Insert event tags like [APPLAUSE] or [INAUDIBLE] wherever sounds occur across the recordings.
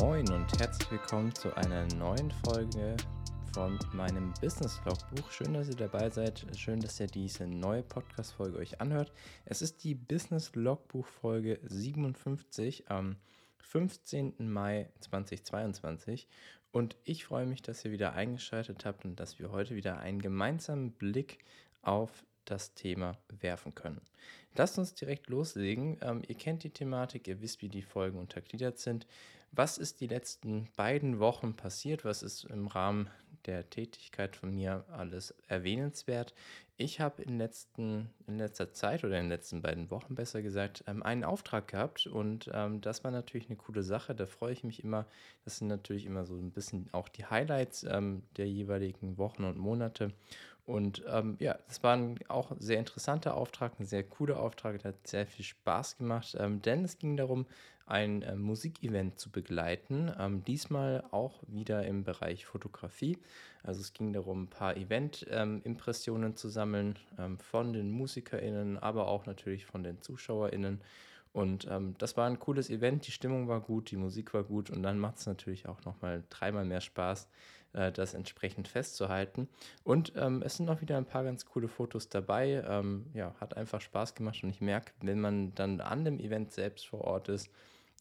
Moin und herzlich willkommen zu einer neuen Folge von meinem Business Logbuch. Schön, dass ihr dabei seid. Schön, dass ihr diese neue Podcast-Folge euch anhört. Es ist die Business Logbuch Folge 57 am 15. Mai 2022 und ich freue mich, dass ihr wieder eingeschaltet habt und dass wir heute wieder einen gemeinsamen Blick auf das Thema werfen können. Lasst uns direkt loslegen. Ähm, ihr kennt die Thematik, ihr wisst, wie die Folgen untergliedert sind. Was ist die letzten beiden Wochen passiert? Was ist im Rahmen der Tätigkeit von mir alles erwähnenswert? Ich habe in, in letzter Zeit oder in den letzten beiden Wochen besser gesagt ähm, einen Auftrag gehabt und ähm, das war natürlich eine coole Sache. Da freue ich mich immer. Das sind natürlich immer so ein bisschen auch die Highlights ähm, der jeweiligen Wochen und Monate. Und ähm, ja, es war ein auch sehr interessanter Auftrag, ein sehr cooler Auftrag, der hat sehr viel Spaß gemacht, ähm, denn es ging darum, ein äh, Musikevent zu begleiten. Ähm, diesmal auch wieder im Bereich Fotografie. Also es ging darum, ein paar Event-Impressionen zu sammeln ähm, von den MusikerInnen, aber auch natürlich von den ZuschauerInnen. Und ähm, das war ein cooles Event, die Stimmung war gut, die Musik war gut und dann macht es natürlich auch nochmal dreimal mehr Spaß, äh, das entsprechend festzuhalten. Und ähm, es sind auch wieder ein paar ganz coole Fotos dabei. Ähm, ja, hat einfach Spaß gemacht und ich merke, wenn man dann an dem Event selbst vor Ort ist,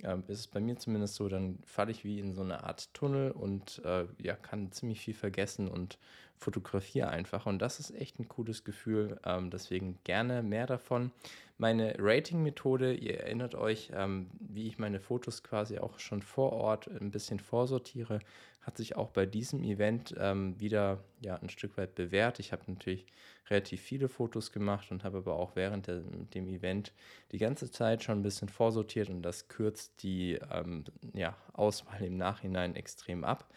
ähm, ist es bei mir zumindest so, dann falle ich wie in so eine Art Tunnel und äh, ja, kann ziemlich viel vergessen und fotografiere einfach. Und das ist echt ein cooles Gefühl. Ähm, deswegen gerne mehr davon. Meine Rating-Methode, ihr erinnert euch, ähm, wie ich meine Fotos quasi auch schon vor Ort ein bisschen vorsortiere, hat sich auch bei diesem Event ähm, wieder ja, ein Stück weit bewährt. Ich habe natürlich relativ viele Fotos gemacht und habe aber auch während der, dem Event die ganze Zeit schon ein bisschen vorsortiert und das kürzt die ähm, ja, Auswahl im Nachhinein extrem ab.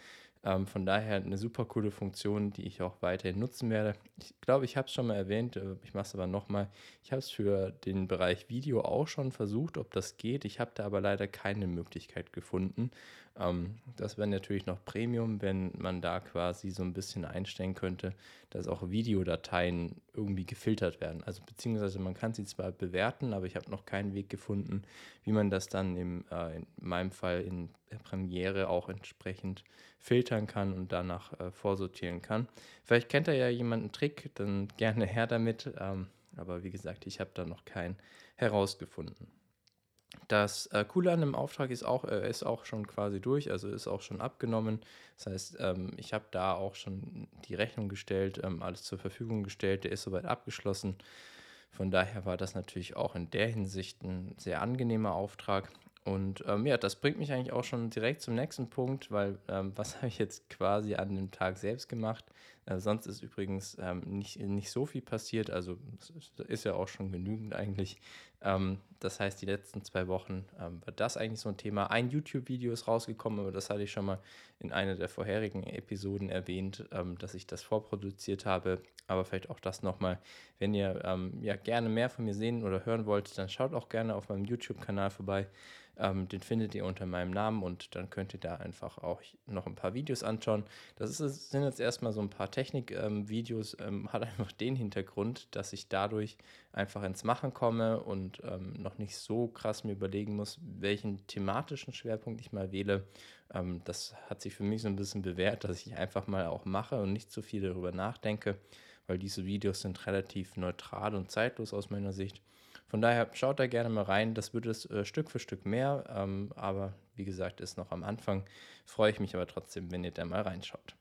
Ähm, von daher eine super coole Funktion, die ich auch weiterhin nutzen werde. Ich glaube, ich habe es schon mal erwähnt, äh, ich mache es aber nochmal. Ich habe es für den Bereich Video auch schon versucht, ob das geht. Ich habe da aber leider keine Möglichkeit gefunden. Ähm, das wäre natürlich noch Premium, wenn man da quasi so ein bisschen einstellen könnte, dass auch Videodateien irgendwie gefiltert werden. Also beziehungsweise man kann sie zwar bewerten, aber ich habe noch keinen Weg gefunden, wie man das dann im, äh, in meinem Fall in Premiere auch entsprechend filtern kann und danach äh, vorsortieren kann. Vielleicht kennt er ja jemanden Trick, dann [LAUGHS] gerne her damit. Ähm, aber wie gesagt, ich habe da noch keinen herausgefunden. Das äh, Coole an dem Auftrag ist auch, äh, ist auch schon quasi durch, also ist auch schon abgenommen. Das heißt, ähm, ich habe da auch schon die Rechnung gestellt, ähm, alles zur Verfügung gestellt, der ist soweit abgeschlossen. Von daher war das natürlich auch in der Hinsicht ein sehr angenehmer Auftrag. Und ähm, ja, das bringt mich eigentlich auch schon direkt zum nächsten Punkt, weil ähm, was [LAUGHS] habe ich jetzt quasi an dem Tag selbst gemacht? Äh, sonst ist übrigens ähm, nicht, nicht so viel passiert, also ist ja auch schon genügend eigentlich. Ähm, das heißt, die letzten zwei Wochen ähm, war das eigentlich so ein Thema. Ein YouTube-Video ist rausgekommen, aber das hatte ich schon mal in einer der vorherigen Episoden erwähnt, ähm, dass ich das vorproduziert habe. Aber vielleicht auch das nochmal, wenn ihr ja gerne mehr von mir sehen oder hören wollt, dann schaut auch gerne auf meinem YouTube-Kanal vorbei. Ähm, den findet ihr unter meinem Namen und dann könnt ihr da einfach auch noch ein paar Videos anschauen. Das ist, sind jetzt erstmal so ein paar Technik-Videos, ähm, ähm, [LAUGHS] hat einfach den Hintergrund, dass ich dadurch einfach ins Machen komme und ähm, noch nicht so krass mir überlegen muss, welchen thematischen Schwerpunkt ich mal wähle. Ähm, das hat sich für mich so ein bisschen bewährt, dass ich einfach mal auch mache und nicht so viel darüber nachdenke, weil diese Videos sind relativ neutral und zeitlos aus meiner Sicht. Von daher schaut da gerne mal rein. Das wird es äh, Stück für Stück mehr. Ähm, aber wie gesagt, ist noch am Anfang. Freue ich mich aber trotzdem, wenn ihr da mal reinschaut.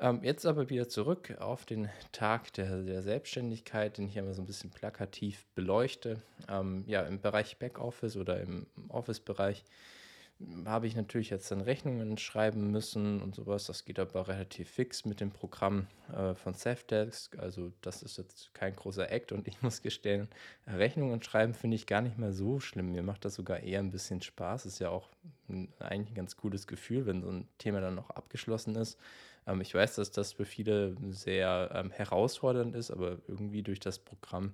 Ähm, jetzt aber wieder zurück auf den Tag der, der Selbstständigkeit, den ich einmal so ein bisschen plakativ beleuchte. Ähm, ja, im Bereich Backoffice oder im Office-Bereich habe ich natürlich jetzt dann Rechnungen schreiben müssen und sowas. Das geht aber relativ fix mit dem Programm äh, von Safdesk. Also das ist jetzt kein großer Act und [LAUGHS] ich muss gestehen, Rechnungen schreiben finde ich gar nicht mehr so schlimm. Mir macht das sogar eher ein bisschen Spaß. Ist ja auch ein, eigentlich ein ganz cooles Gefühl, wenn so ein Thema dann noch abgeschlossen ist. Ähm, ich weiß, dass das für viele sehr ähm, herausfordernd ist, aber irgendwie durch das Programm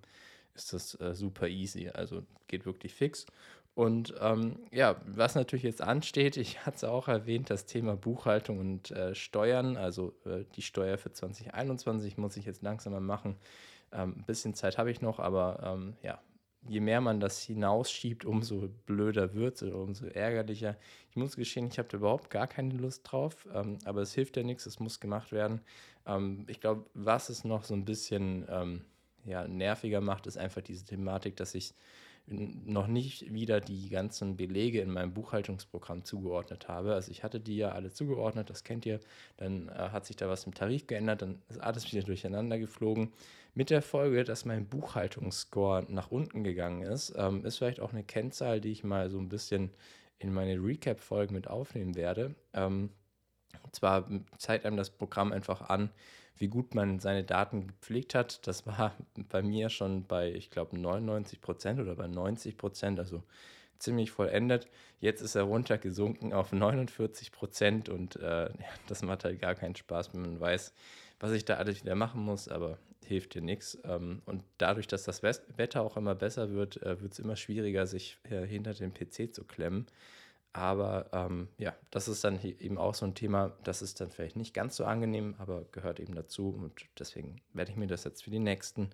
ist das äh, super easy. Also geht wirklich fix. Und ähm, ja, was natürlich jetzt ansteht, [LAUGHS] ich hatte es auch erwähnt, das Thema Buchhaltung und äh, Steuern, also äh, die Steuer für 2021 muss ich jetzt langsam mal machen. Ähm, ein bisschen Zeit habe ich noch, aber ähm, ja, je mehr man das hinausschiebt, umso blöder wird es oder umso ärgerlicher. Ich muss gestehen, ich habe da überhaupt gar keine Lust drauf, ähm, aber es hilft ja nichts, es muss gemacht werden. Ähm, ich glaube, was es noch so ein bisschen ähm, ja, nerviger macht, ist einfach diese Thematik, dass ich noch nicht wieder die ganzen Belege in meinem Buchhaltungsprogramm zugeordnet habe. Also ich hatte die ja alle zugeordnet, das kennt ihr. Dann äh, hat sich da was im Tarif geändert, dann ist alles wieder durcheinander geflogen. Mit der Folge, dass mein Buchhaltungsscore nach unten gegangen ist, ähm, ist vielleicht auch eine Kennzahl, die ich mal so ein bisschen in meine Recap-Folge mit aufnehmen werde. Ähm, zwar zeigt einem das Programm einfach an, wie gut man seine Daten gepflegt hat. Das war [LAUGHS] bei mir schon bei, ich glaube, 99 Prozent oder bei 90 Prozent, also ziemlich vollendet. Jetzt ist er runtergesunken auf 49 Prozent und äh, [LAUGHS] das macht halt gar keinen Spaß, wenn man weiß, was ich da alles wieder machen muss, aber hilft dir nichts. Ähm, und dadurch, dass das Wetter auch immer besser wird, äh, wird es immer schwieriger, sich äh, hinter den PC zu klemmen. Aber ähm, ja, das ist dann eben auch so ein Thema, das ist dann vielleicht nicht ganz so angenehm, aber gehört eben dazu. Und deswegen werde ich mir das jetzt für die nächsten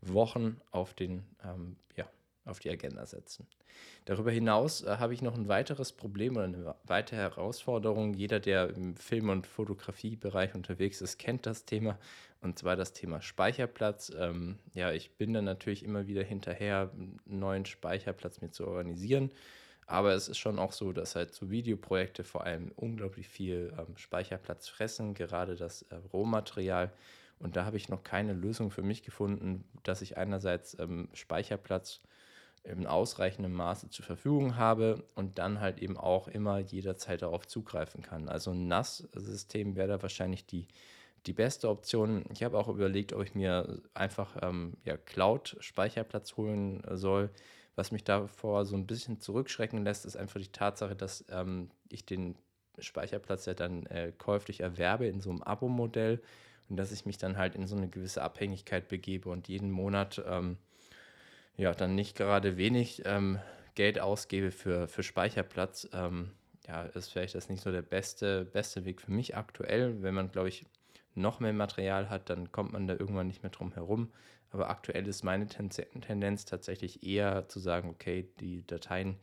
Wochen auf, den, ähm, ja, auf die Agenda setzen. Darüber hinaus äh, habe ich noch ein weiteres Problem oder eine weitere Herausforderung. Jeder, der im Film- und Fotografiebereich unterwegs ist, kennt das Thema. Und zwar das Thema Speicherplatz. Ähm, ja, ich bin dann natürlich immer wieder hinterher, einen neuen Speicherplatz mir zu organisieren. Aber es ist schon auch so, dass halt so Videoprojekte vor allem unglaublich viel ähm, Speicherplatz fressen, gerade das äh, Rohmaterial. Und da habe ich noch keine Lösung für mich gefunden, dass ich einerseits ähm, Speicherplatz in ausreichendem Maße zur Verfügung habe und dann halt eben auch immer jederzeit darauf zugreifen kann. Also ein NAS-System wäre da wahrscheinlich die, die beste Option. Ich habe auch überlegt, ob ich mir einfach ähm, ja, Cloud-Speicherplatz holen soll was mich davor so ein bisschen zurückschrecken lässt, ist einfach die Tatsache, dass ähm, ich den Speicherplatz ja dann äh, käuflich erwerbe in so einem Abo-Modell und dass ich mich dann halt in so eine gewisse Abhängigkeit begebe und jeden Monat ähm, ja dann nicht gerade wenig ähm, Geld ausgebe für, für Speicherplatz. Ähm, ja, ist vielleicht das nicht so der beste, beste Weg für mich aktuell. Wenn man, glaube ich, noch mehr Material hat, dann kommt man da irgendwann nicht mehr drum herum. Aber aktuell ist meine Tendenz tatsächlich eher zu sagen, okay, die Dateien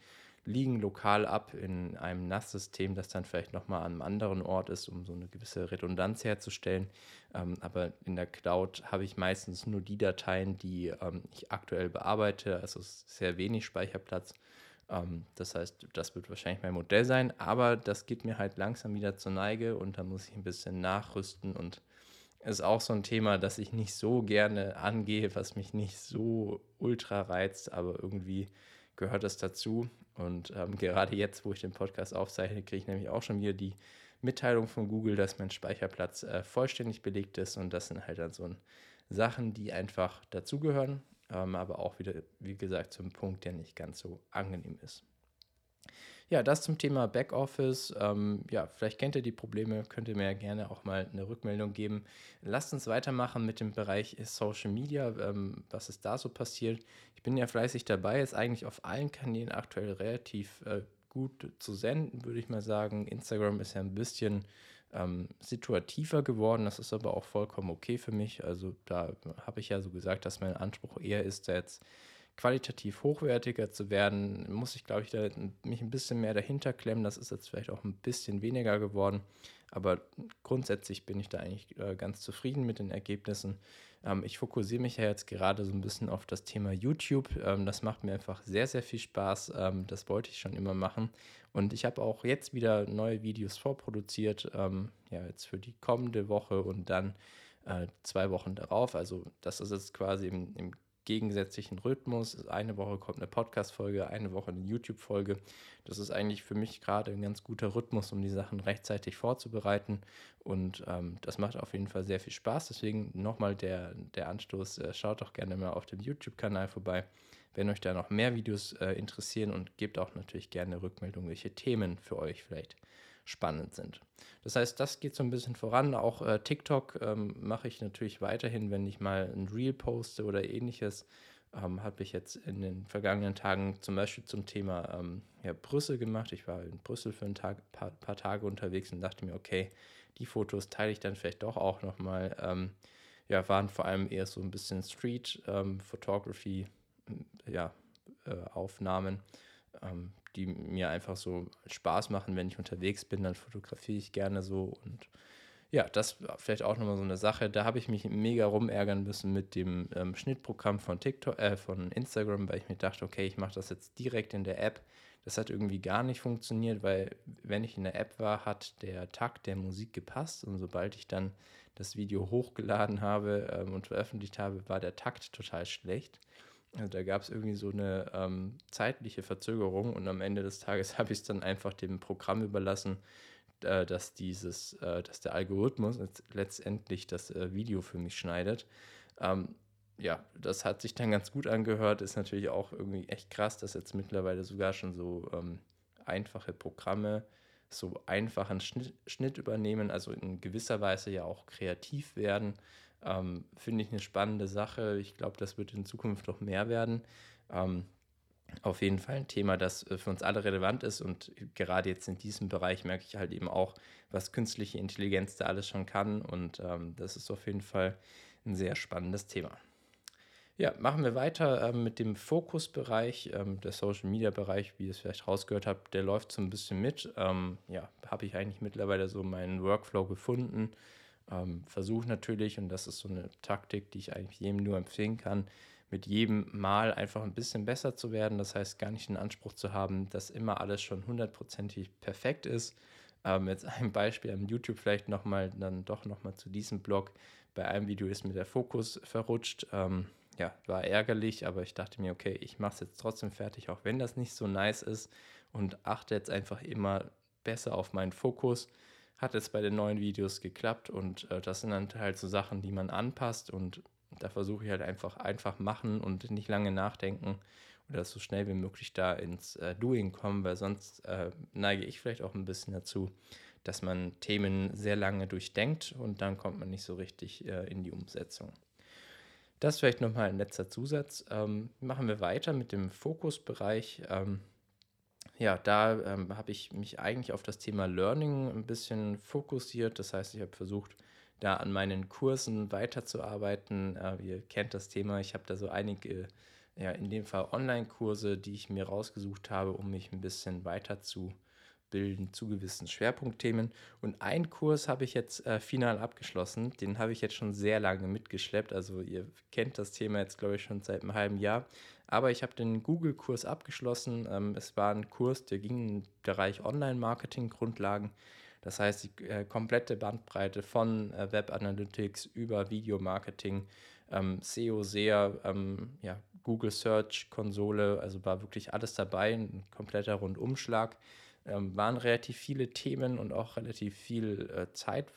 liegen lokal ab in einem NAS-System, das dann vielleicht nochmal an einem anderen Ort ist, um so eine gewisse Redundanz herzustellen. Ähm, aber in der Cloud habe ich meistens nur die Dateien, die ähm, ich aktuell bearbeite, also sehr wenig Speicherplatz. Ähm, das heißt, das wird wahrscheinlich mein Modell sein, aber das geht mir halt langsam wieder zur Neige und da muss ich ein bisschen nachrüsten und ist auch so ein Thema, das ich nicht so gerne angehe, was mich nicht so ultra reizt, aber irgendwie gehört das dazu. Und ähm, gerade jetzt, wo ich den Podcast aufzeichne, kriege ich nämlich auch schon wieder die Mitteilung von Google, dass mein Speicherplatz äh, vollständig belegt ist. Und das sind halt dann so Sachen, die einfach dazugehören, ähm, aber auch wieder, wie gesagt, zum Punkt, der nicht ganz so angenehm ist. Ja, das zum Thema Backoffice. Ähm, ja, vielleicht kennt ihr die Probleme, könnt ihr mir gerne auch mal eine Rückmeldung geben. Lasst uns weitermachen mit dem Bereich Social Media, ähm, was ist da so passiert. Ich bin ja fleißig dabei, ist eigentlich auf allen Kanälen aktuell relativ äh, gut zu senden, würde ich mal sagen. Instagram ist ja ein bisschen ähm, situativer geworden, das ist aber auch vollkommen okay für mich. Also da habe ich ja so gesagt, dass mein Anspruch eher ist, da jetzt qualitativ hochwertiger zu werden, muss ich, glaube ich, da, mich ein bisschen mehr dahinter klemmen. Das ist jetzt vielleicht auch ein bisschen weniger geworden. Aber grundsätzlich bin ich da eigentlich äh, ganz zufrieden mit den Ergebnissen. Ähm, ich fokussiere mich ja jetzt gerade so ein bisschen auf das Thema YouTube. Ähm, das macht mir einfach sehr, sehr viel Spaß. Ähm, das wollte ich schon immer machen. Und ich habe auch jetzt wieder neue Videos vorproduziert. Ja, jetzt für die kommende Woche und dann äh, zwei Wochen darauf. Also das ist jetzt quasi im, im gegensätzlichen Rhythmus. Eine Woche kommt eine Podcast-Folge, eine Woche eine YouTube-Folge. Das ist eigentlich für mich gerade ein ganz guter Rhythmus, um die Sachen rechtzeitig vorzubereiten. Und ähm, das macht auf jeden Fall sehr viel Spaß. Deswegen nochmal der, der Anstoß, äh, schaut doch gerne mal auf dem YouTube-Kanal vorbei, wenn euch da noch mehr Videos äh, interessieren und gebt auch natürlich gerne Rückmeldung, welche Themen für euch vielleicht spannend sind. Das heißt, das geht so ein bisschen voran. Auch äh, TikTok ähm, mache ich natürlich weiterhin, wenn ich mal ein Reel poste oder ähnliches. Ähm, habe ich jetzt in den vergangenen Tagen zum Beispiel zum Thema ähm, ja, Brüssel gemacht. Ich war in Brüssel für ein Tag, paar, paar, Tage unterwegs und dachte mir, okay, die Fotos teile ich dann vielleicht doch auch nochmal. Ähm, ja, waren vor allem eher so ein bisschen Street ähm, Photography, ja, Momentaufnahmen, ähm, die mir einfach so Spaß machen, wenn ich unterwegs bin, dann fotografiere ich gerne so und ja, das war vielleicht auch nochmal so eine Sache. Da habe ich mich mega rumärgern müssen mit dem ähm, Schnittprogramm von TikTok, äh, von Instagram, weil ich mir dachte, okay, ich mache das jetzt direkt in der App. Das hat irgendwie gar nicht funktioniert, weil wenn ich in der App war, hat der Takt der Musik gepasst und sobald ich dann das Video hochgeladen habe ähm, und veröffentlicht habe, war der Takt total schlecht. Also da gab es irgendwie so eine ähm, zeitliche Verzögerung und am Ende des Tages [LAUGHS] habe ich es dann einfach dem Programm überlassen, äh, dass dieses, äh, dass der Algorithmus letztendlich das äh, Video für mich schneidet. Ähm, ja, das hat sich dann ganz gut angehört. Ist natürlich auch irgendwie echt krass, dass jetzt mittlerweile sogar schon so ähm, einfache Programme so einfachen Schnitt, Schnitt, übernehmen, also in gewisser Weise ja auch kreativ werden. Ähm, Finde ich eine spannende Sache. Ich glaube, das wird in Zukunft noch mehr werden. Ähm, auf jeden Fall ein Thema, das äh, für uns alle relevant ist. Und gerade jetzt in diesem Bereich merke ich halt eben auch, was künstliche Intelligenz da alles schon kann. Und ähm, das ist auf jeden Fall ein sehr spannendes Thema. Ja, machen wir weiter ähm, mit dem Fokusbereich, ähm, der Social Media Bereich, wie ihr es vielleicht rausgehört habt, der läuft so ein bisschen mit. Ähm, ja, habe ich eigentlich mittlerweile so meinen Workflow gefunden. Ähm, Versuche natürlich, und das ist so eine Taktik, die ich eigentlich jedem nur empfehlen kann, mit jedem Mal einfach ein bisschen besser zu werden. Das heißt, gar nicht den Anspruch zu haben, dass immer alles schon hundertprozentig perfekt ist. Ähm, jetzt ein Beispiel am YouTube vielleicht nochmal, dann doch nochmal zu diesem Blog. Bei einem Video ist mir der Fokus verrutscht. Ähm, ja, war ärgerlich, aber ich dachte mir, okay, ich mache es jetzt trotzdem fertig, auch wenn das nicht so nice ist und achte jetzt einfach immer besser auf meinen Fokus. Hat jetzt bei den neuen Videos geklappt und äh, das sind dann halt so Sachen, die man anpasst und da versuche ich halt einfach einfach machen und nicht lange nachdenken oder so schnell wie möglich da ins äh, Doing kommen, weil sonst äh, neige ich vielleicht auch ein bisschen dazu, dass man Themen sehr lange durchdenkt und dann kommt man nicht so richtig äh, in die Umsetzung. Das vielleicht nochmal ein letzter Zusatz. Ähm, machen wir weiter mit dem Fokusbereich. Ähm, ja, da ähm, habe ich mich eigentlich auf das Thema Learning ein bisschen fokussiert. Das heißt, ich habe versucht, da an meinen Kursen weiterzuarbeiten. Äh, ihr kennt das Thema. Ich habe da so einige, ja, in dem Fall Online-Kurse, die ich mir rausgesucht habe, um mich ein bisschen weiterzubilden zu gewissen Schwerpunktthemen. Und einen Kurs habe ich jetzt äh, final abgeschlossen. Den habe ich jetzt schon sehr lange mitgeschleppt. Also ihr kennt das Thema jetzt, glaube ich, schon seit einem halben Jahr. Aber ich habe den Google-Kurs abgeschlossen. Ähm, es war ein Kurs, der ging im Bereich Online-Marketing-Grundlagen. Das heißt, die äh, komplette Bandbreite von äh, Web Analytics über Videomarketing, ähm, SEO, SEA, ähm, ja, Google Search Konsole, also war wirklich alles dabei, ein kompletter Rundumschlag. Ähm, waren relativ viele Themen und auch relativ viel äh, Zeit,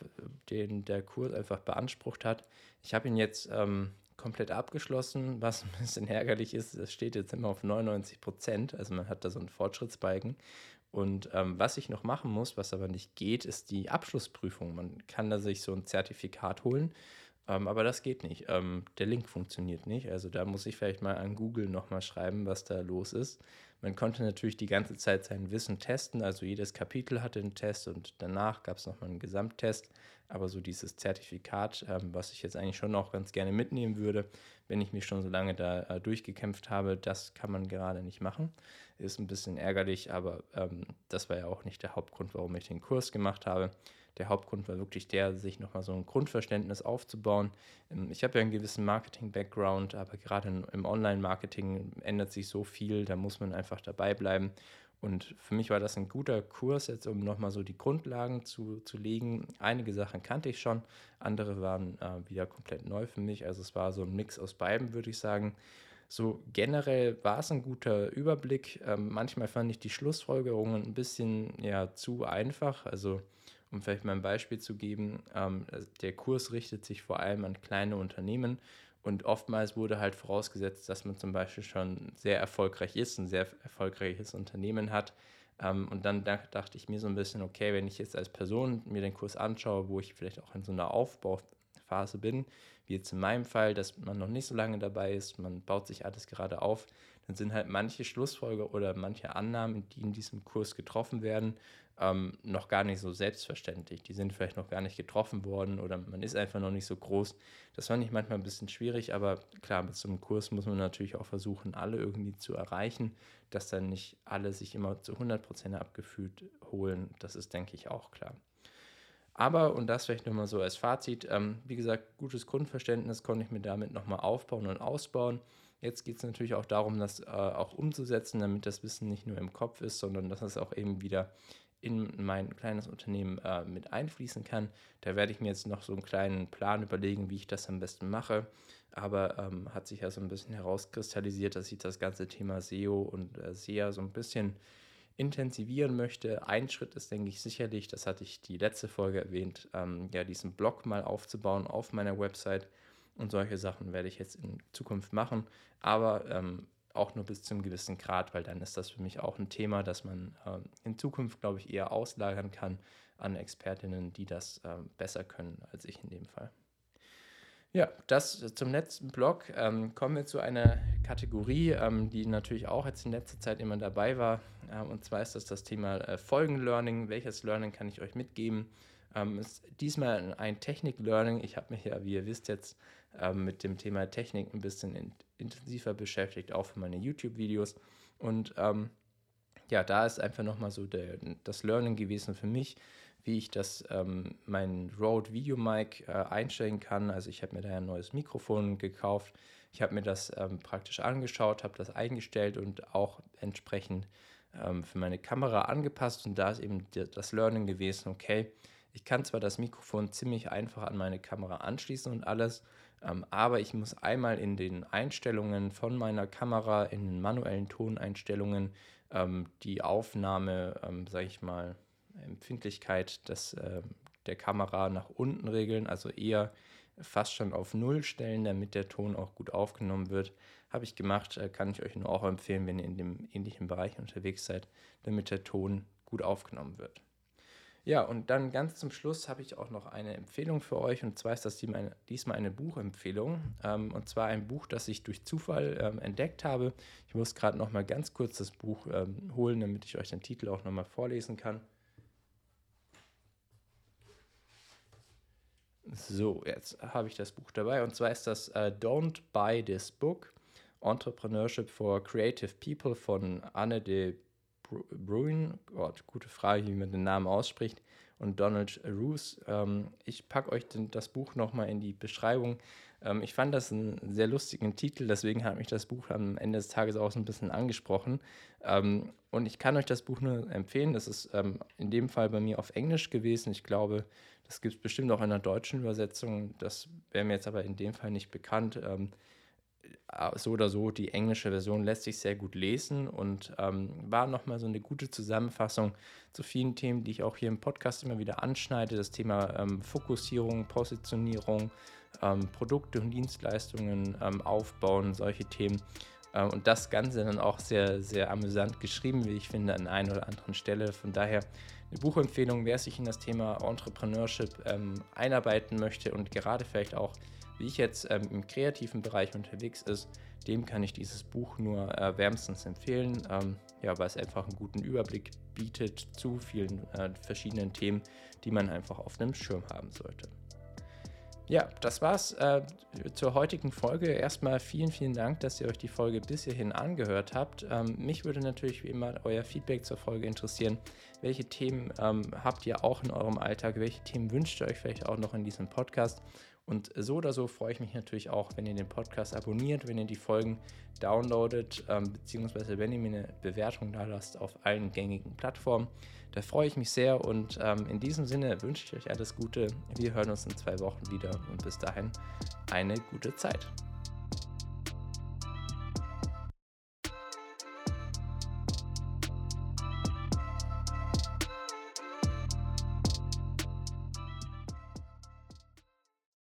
den der Kurs einfach beansprucht hat. Ich habe ihn jetzt ähm, komplett abgeschlossen, was ein bisschen ärgerlich ist. Es steht jetzt immer auf 99 Prozent, also man hat da so einen Fortschrittsbalken. Und ähm, was ich noch machen muss, was aber nicht geht, ist die Abschlussprüfung. Man kann da sich so ein Zertifikat holen, ähm, aber das geht nicht. Ähm, der Link funktioniert nicht. Also da muss ich vielleicht mal an Google nochmal schreiben, was da los ist. Man konnte natürlich die ganze Zeit sein Wissen testen. Also jedes Kapitel hatte einen Test und danach gab es nochmal einen Gesamttest. Aber so dieses Zertifikat, ähm, was ich jetzt eigentlich schon noch ganz gerne mitnehmen würde, wenn ich mich schon so lange da äh, durchgekämpft habe, das kann man gerade nicht machen. Ist ein bisschen ärgerlich, aber ähm, das war ja auch nicht der Hauptgrund, warum ich den Kurs gemacht habe. Der Hauptgrund war wirklich der, sich nochmal so ein Grundverständnis aufzubauen. Ähm, ich habe ja einen gewissen Marketing-Background, aber gerade im Online-Marketing ändert sich so viel, da muss man einfach dabei bleiben. Und für mich war das ein guter Kurs, jetzt um nochmal so die Grundlagen zu, zu legen. Einige Sachen kannte ich schon, andere waren äh, wieder komplett neu für mich. Also es war so ein Mix aus beiden, würde ich sagen. So generell war es ein guter Überblick. Ähm, manchmal fand ich die Schlussfolgerungen ein bisschen ja, zu einfach. Also um vielleicht mal ein Beispiel zu geben, ähm, der Kurs richtet sich vor allem an kleine Unternehmen und oftmals wurde halt vorausgesetzt, dass man zum Beispiel schon sehr erfolgreich ist, ein sehr erfolgreiches Unternehmen hat. Ähm, und dann dachte ich mir so ein bisschen, okay, wenn ich jetzt als Person mir den Kurs anschaue, wo ich vielleicht auch in so einer Aufbauphase bin, wie jetzt in meinem Fall, dass man noch nicht so lange dabei ist, man baut sich alles gerade auf, dann sind halt manche Schlussfolger oder manche Annahmen, die in diesem Kurs getroffen werden, ähm, noch gar nicht so selbstverständlich. Die sind vielleicht noch gar nicht getroffen worden oder man ist einfach noch nicht so groß. Das fand ich manchmal ein bisschen schwierig, aber klar, mit so einem Kurs muss man natürlich auch versuchen, alle irgendwie zu erreichen, dass dann nicht alle sich immer zu 100% abgefühlt holen. Das ist, denke ich, auch klar. Aber, und das vielleicht nochmal so als Fazit, ähm, wie gesagt, gutes Grundverständnis konnte ich mir damit nochmal aufbauen und ausbauen. Jetzt geht es natürlich auch darum, das äh, auch umzusetzen, damit das Wissen nicht nur im Kopf ist, sondern dass es auch eben wieder in mein kleines Unternehmen äh, mit einfließen kann. Da werde ich mir jetzt noch so einen kleinen Plan überlegen, wie ich das am besten mache. Aber ähm, hat sich ja so ein bisschen herauskristallisiert, dass ich das ganze Thema SEO und äh, SEA so ein bisschen intensivieren möchte. Ein Schritt ist, denke ich, sicherlich, das hatte ich die letzte Folge erwähnt, ähm, ja, diesen Blog mal aufzubauen auf meiner Website. Und solche Sachen werde ich jetzt in Zukunft machen. Aber ähm, auch nur bis zu einem gewissen Grad, weil dann ist das für mich auch ein Thema, das man äh, in Zukunft, glaube ich, eher auslagern kann an Expertinnen, die das äh, besser können als ich in dem Fall. Ja, das zum letzten Blog. Ähm, kommen wir zu einer Kategorie, ähm, die natürlich auch jetzt in letzter Zeit immer dabei war. Äh, und zwar ist das das Thema äh, Folgenlearning. Welches Learning kann ich euch mitgeben? Ähm, ist diesmal ein Technik-Learning. Ich habe mich ja, wie ihr wisst, jetzt ähm, mit dem Thema Technik ein bisschen in, intensiver beschäftigt, auch für meine YouTube-Videos. Und ähm, ja, da ist einfach nochmal so der, das Learning gewesen für mich, wie ich das, ähm, mein Rode Video Mic äh, einstellen kann. Also ich habe mir da ein neues Mikrofon gekauft. Ich habe mir das ähm, praktisch angeschaut, habe das eingestellt und auch entsprechend ähm, für meine Kamera angepasst. Und da ist eben das Learning gewesen, okay, ich kann zwar das Mikrofon ziemlich einfach an meine Kamera anschließen und alles, aber ich muss einmal in den Einstellungen von meiner Kamera, in den manuellen Toneinstellungen, ähm, die Aufnahme, ähm, sage ich mal, Empfindlichkeit des, äh, der Kamera nach unten regeln, also eher fast schon auf Null stellen, damit der Ton auch gut aufgenommen wird. Habe ich gemacht, äh, kann ich euch nur auch empfehlen, wenn ihr in dem ähnlichen Bereich unterwegs seid, damit der Ton gut aufgenommen wird. Ja, und dann ganz zum Schluss habe ich auch noch eine Empfehlung für euch. Und zwar ist das diesmal eine Buchempfehlung. Ähm, und zwar ein Buch, das ich durch Zufall ähm, entdeckt habe. Ich muss gerade noch mal ganz kurz das Buch ähm, holen, damit ich euch den Titel auch noch mal vorlesen kann. So, jetzt habe ich das Buch dabei. Und zwar ist das uh, Don't Buy This Book. Entrepreneurship for Creative People von Anne de Bruin, Gott, gute Frage, wie man den Namen ausspricht, und Donald Roos. Ähm, ich packe euch den, das Buch nochmal in die Beschreibung. Ähm, ich fand das einen sehr lustigen Titel, deswegen hat mich das Buch am Ende des Tages auch so ein bisschen angesprochen. Ähm, und ich kann euch das Buch nur empfehlen. Das ist ähm, in dem Fall bei mir auf Englisch gewesen. Ich glaube, das gibt es bestimmt auch in einer deutschen Übersetzung. Das wäre mir jetzt aber in dem Fall nicht bekannt. Äh, so oder so, die englische Version lässt sich sehr gut lesen und ähm, war nochmal so eine gute Zusammenfassung zu vielen Themen, die ich auch hier im Podcast immer wieder anschneide. Das Thema ähm, Fokussierung, Positionierung, ähm, Produkte und Dienstleistungen ähm, aufbauen, solche Themen. Ähm, und das Ganze dann auch sehr, sehr amüsant geschrieben, wie ich finde, an einer oder anderen Stelle. Von daher eine Buchempfehlung, wer sich in das Thema Entrepreneurship ähm, einarbeiten möchte und gerade vielleicht auch wie ich jetzt ähm, im kreativen Bereich unterwegs ist, dem kann ich dieses Buch nur äh, wärmstens empfehlen, ähm, ja, weil es einfach einen guten Überblick bietet zu vielen äh, verschiedenen Themen, die man einfach auf einem Schirm haben sollte. Ja, das war's äh, zur heutigen Folge. Erstmal vielen, vielen Dank, dass ihr euch die Folge bis hierhin angehört habt. Ähm, mich würde natürlich wie immer euer Feedback zur Folge interessieren. Welche Themen ähm, habt ihr auch in eurem Alltag? Welche Themen wünscht ihr euch vielleicht auch noch in diesem Podcast? Und so oder so freue ich mich natürlich auch, wenn ihr den Podcast abonniert, wenn ihr die Folgen downloadet, ähm, beziehungsweise wenn ihr mir eine Bewertung da lasst auf allen gängigen Plattformen. Da freue ich mich sehr und ähm, in diesem Sinne wünsche ich euch alles Gute. Wir hören uns in zwei Wochen wieder und bis dahin eine gute Zeit.